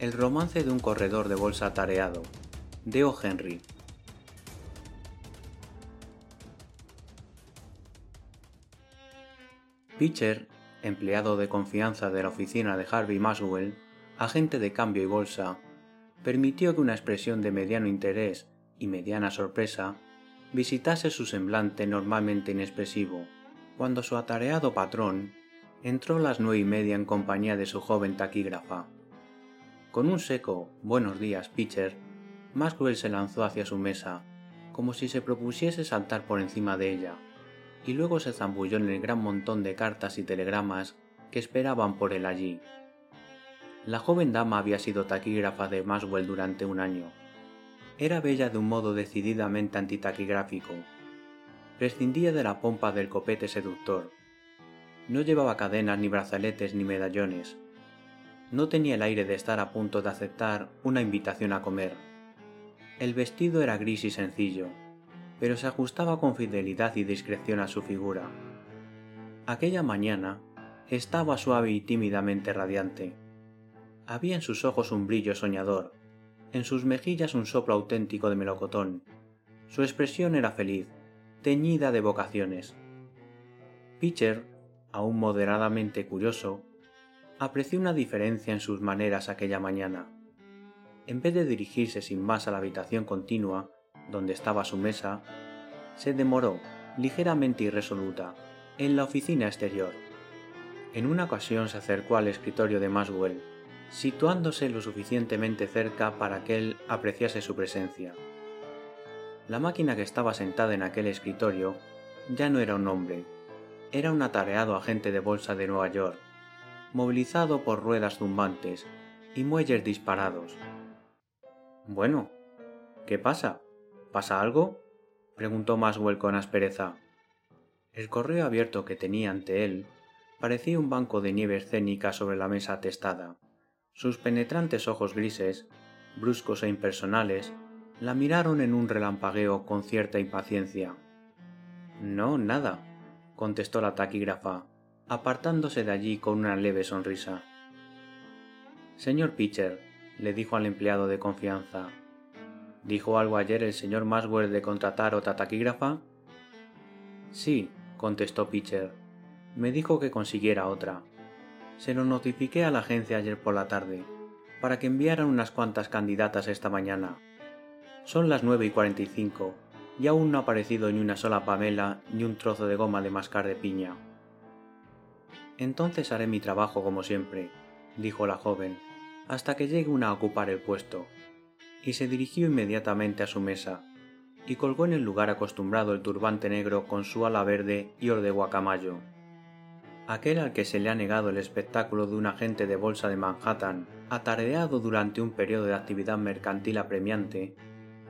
El romance de un corredor de bolsa atareado, de O. Henry. Pitcher, empleado de confianza de la oficina de Harvey Maswell, agente de cambio y bolsa, permitió que una expresión de mediano interés y mediana sorpresa visitase su semblante normalmente inexpresivo, cuando su atareado patrón entró a las nueve y media en compañía de su joven taquígrafa. Con un seco buenos días, Pitcher, Maxwell se lanzó hacia su mesa, como si se propusiese saltar por encima de ella, y luego se zambulló en el gran montón de cartas y telegramas que esperaban por él allí. La joven dama había sido taquígrafa de Maxwell durante un año. Era bella de un modo decididamente antitaquigráfico. Prescindía de la pompa del copete seductor. No llevaba cadenas ni brazaletes ni medallones. No tenía el aire de estar a punto de aceptar una invitación a comer. El vestido era gris y sencillo, pero se ajustaba con fidelidad y discreción a su figura. Aquella mañana estaba suave y tímidamente radiante. Había en sus ojos un brillo soñador, en sus mejillas un soplo auténtico de melocotón. Su expresión era feliz, teñida de vocaciones. Pitcher, aún moderadamente curioso, apreció una diferencia en sus maneras aquella mañana. En vez de dirigirse sin más a la habitación continua, donde estaba su mesa, se demoró, ligeramente irresoluta, en la oficina exterior. En una ocasión se acercó al escritorio de Maswell, situándose lo suficientemente cerca para que él apreciase su presencia. La máquina que estaba sentada en aquel escritorio ya no era un hombre, era un atareado agente de bolsa de Nueva York, movilizado por ruedas zumbantes y muelles disparados. Bueno, ¿qué pasa? ¿Pasa algo? preguntó Maswell con aspereza. El correo abierto que tenía ante él parecía un banco de nieve escénica sobre la mesa atestada. Sus penetrantes ojos grises, bruscos e impersonales, la miraron en un relampagueo con cierta impaciencia. No, nada, contestó la taquígrafa, apartándose de allí con una leve sonrisa. Señor Pitcher, le dijo al empleado de confianza, ¿Dijo algo ayer el señor Maswell de contratar otra taquígrafa? Sí, contestó Pitcher. Me dijo que consiguiera otra. Se lo notifiqué a la agencia ayer por la tarde, para que enviaran unas cuantas candidatas esta mañana. Son las nueve y cuarenta y cinco, y aún no ha aparecido ni una sola pamela ni un trozo de goma de mascar de piña. Entonces haré mi trabajo como siempre, dijo la joven, hasta que llegue una a ocupar el puesto y se dirigió inmediatamente a su mesa, y colgó en el lugar acostumbrado el turbante negro con su ala verde y or de guacamayo. Aquel al que se le ha negado el espectáculo de un agente de bolsa de Manhattan, atareado durante un periodo de actividad mercantil apremiante,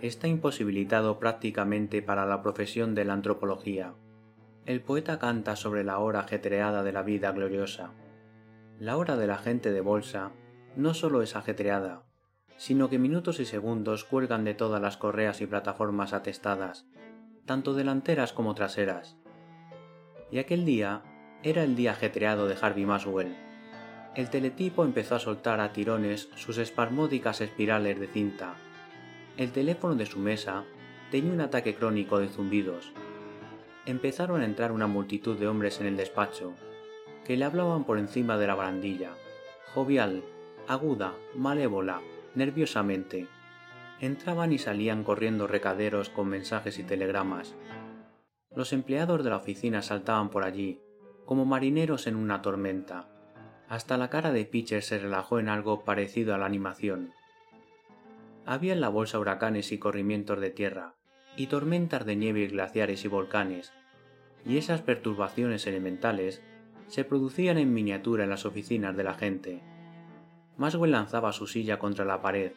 está imposibilitado prácticamente para la profesión de la antropología. El poeta canta sobre la hora ajetreada de la vida gloriosa. La hora del agente de bolsa no solo es ajetreada, sino que minutos y segundos cuelgan de todas las correas y plataformas atestadas, tanto delanteras como traseras. Y aquel día era el día ajetreado de Harvey Maswell. El teletipo empezó a soltar a tirones sus espasmódicas espirales de cinta. El teléfono de su mesa tenía un ataque crónico de zumbidos. Empezaron a entrar una multitud de hombres en el despacho, que le hablaban por encima de la barandilla, jovial, aguda, malévola, nerviosamente. Entraban y salían corriendo recaderos con mensajes y telegramas. Los empleados de la oficina saltaban por allí, como marineros en una tormenta. Hasta la cara de Pitcher se relajó en algo parecido a la animación. Había en la bolsa huracanes y corrimientos de tierra, y tormentas de nieve glaciares y volcanes, y esas perturbaciones elementales se producían en miniatura en las oficinas de la gente. Maswell lanzaba su silla contra la pared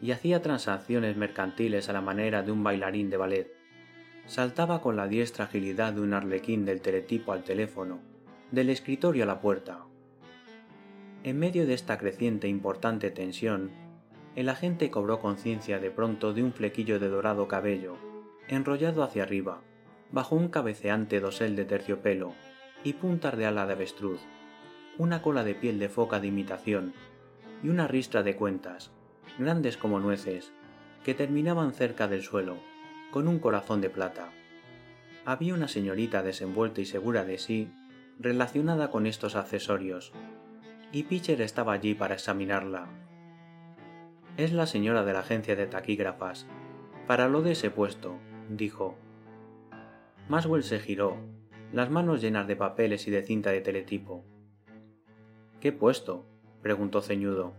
y hacía transacciones mercantiles a la manera de un bailarín de ballet. Saltaba con la diestra agilidad de un arlequín del teletipo al teléfono, del escritorio a la puerta. En medio de esta creciente e importante tensión, el agente cobró conciencia de pronto de un flequillo de dorado cabello, enrollado hacia arriba, bajo un cabeceante dosel de terciopelo y puntas de ala de avestruz, una cola de piel de foca de imitación y una ristra de cuentas, grandes como nueces, que terminaban cerca del suelo, con un corazón de plata. Había una señorita desenvuelta y segura de sí, relacionada con estos accesorios, y Pitcher estaba allí para examinarla. Es la señora de la agencia de taquígrafas. Para lo de ese puesto, dijo. Maswell se giró, las manos llenas de papeles y de cinta de teletipo. ¿Qué puesto? preguntó ceñudo.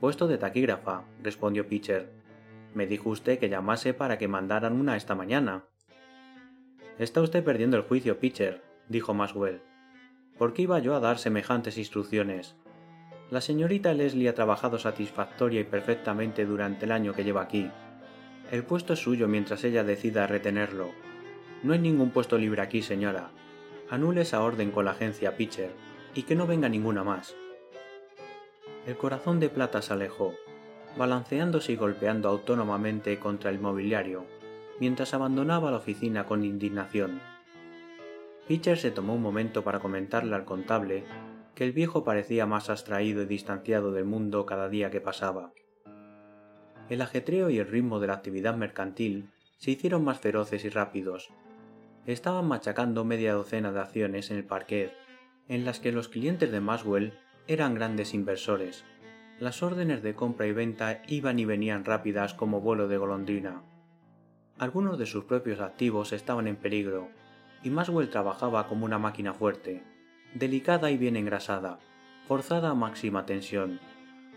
Puesto de taquígrafa, respondió Pitcher. Me dijo usted que llamase para que mandaran una esta mañana. Está usted perdiendo el juicio, Pitcher, dijo Maswell. ¿Por qué iba yo a dar semejantes instrucciones? La señorita Leslie ha trabajado satisfactoria y perfectamente durante el año que lleva aquí. El puesto es suyo mientras ella decida retenerlo. No hay ningún puesto libre aquí, señora. Anule esa orden con la agencia Pitcher y que no venga ninguna más. El corazón de plata se alejó, balanceándose y golpeando autónomamente contra el mobiliario, mientras abandonaba la oficina con indignación. Pitcher se tomó un momento para comentarle al contable que el viejo parecía más abstraído y distanciado del mundo cada día que pasaba. El ajetreo y el ritmo de la actividad mercantil se hicieron más feroces y rápidos, estaban machacando media docena de acciones en el parquet, en las que los clientes de Maswell eran grandes inversores. Las órdenes de compra y venta iban y venían rápidas como vuelo de golondrina. Algunos de sus propios activos estaban en peligro, y Maswell trabajaba como una máquina fuerte, delicada y bien engrasada, forzada a máxima tensión,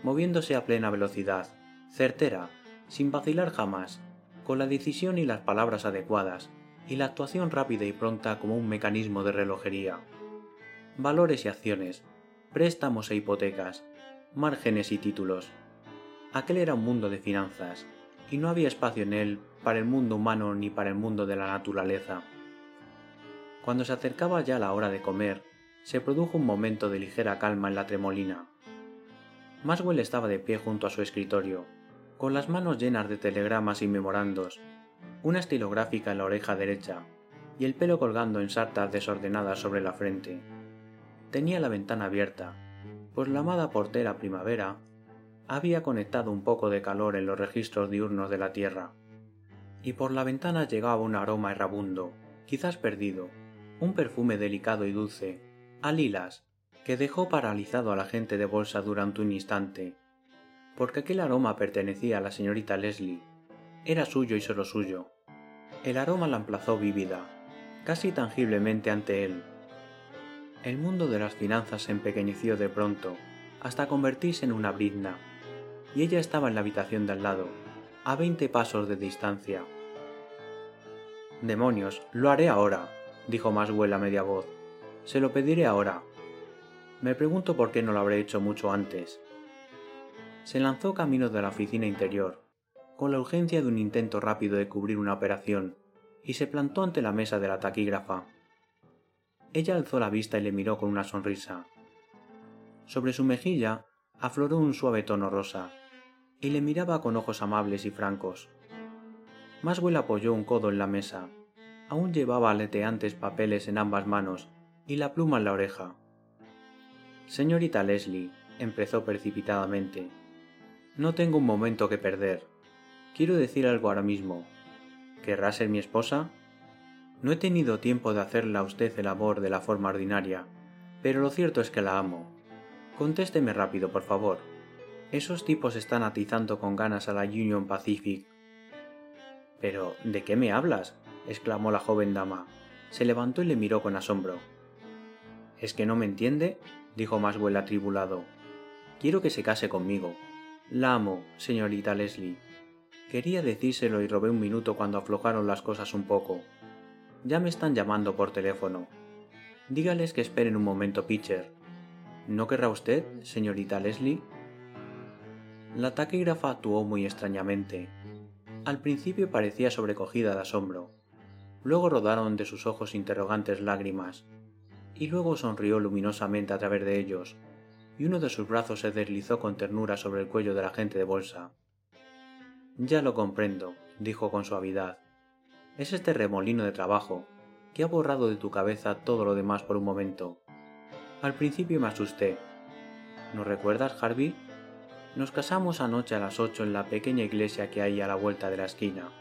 moviéndose a plena velocidad, certera, sin vacilar jamás, con la decisión y las palabras adecuadas, y la actuación rápida y pronta como un mecanismo de relojería. Valores y acciones, préstamos e hipotecas, márgenes y títulos. Aquel era un mundo de finanzas, y no había espacio en él para el mundo humano ni para el mundo de la naturaleza. Cuando se acercaba ya la hora de comer, se produjo un momento de ligera calma en la tremolina. Maswell estaba de pie junto a su escritorio, con las manos llenas de telegramas y memorandos, una estilográfica en la oreja derecha y el pelo colgando en sartas desordenadas sobre la frente. Tenía la ventana abierta, pues la amada portera primavera había conectado un poco de calor en los registros diurnos de la Tierra, y por la ventana llegaba un aroma errabundo, quizás perdido, un perfume delicado y dulce, a lilas, que dejó paralizado a la gente de bolsa durante un instante, porque aquel aroma pertenecía a la señorita Leslie, era suyo y solo suyo. El aroma la emplazó vívida, casi tangiblemente ante él. El mundo de las finanzas se empequeñeció de pronto, hasta convertirse en una brizna, y ella estaba en la habitación de al lado, a veinte pasos de distancia. Demonios, lo haré ahora, dijo Maswell a media voz. Se lo pediré ahora. Me pregunto por qué no lo habré hecho mucho antes. Se lanzó camino de la oficina interior, con la urgencia de un intento rápido de cubrir una operación, y se plantó ante la mesa de la taquígrafa. Ella alzó la vista y le miró con una sonrisa. Sobre su mejilla afloró un suave tono rosa, y le miraba con ojos amables y francos. Maswell apoyó un codo en la mesa. Aún llevaba aleteantes papeles en ambas manos y la pluma en la oreja. Señorita Leslie, empezó precipitadamente, no tengo un momento que perder. Quiero decir algo ahora mismo. ¿Querrá ser mi esposa? No he tenido tiempo de hacerle a usted el amor de la forma ordinaria, pero lo cierto es que la amo. Contésteme rápido, por favor. Esos tipos están atizando con ganas a la Union Pacific. Pero, ¿de qué me hablas? exclamó la joven dama. Se levantó y le miró con asombro. ¿Es que no me entiende? dijo Maswell atribulado. Quiero que se case conmigo. La amo, señorita Leslie. Quería decírselo y robé un minuto cuando aflojaron las cosas un poco. Ya me están llamando por teléfono. Dígales que esperen un momento, Pitcher. ¿No querrá usted, señorita Leslie? La taquígrafa actuó muy extrañamente. Al principio parecía sobrecogida de asombro. Luego rodaron de sus ojos interrogantes lágrimas, y luego sonrió luminosamente a través de ellos, y uno de sus brazos se deslizó con ternura sobre el cuello del agente de bolsa. Ya lo comprendo, dijo con suavidad. Es este remolino de trabajo, que ha borrado de tu cabeza todo lo demás por un momento. Al principio me asusté. ¿No recuerdas, Harvey? Nos casamos anoche a las ocho en la pequeña iglesia que hay a la vuelta de la esquina.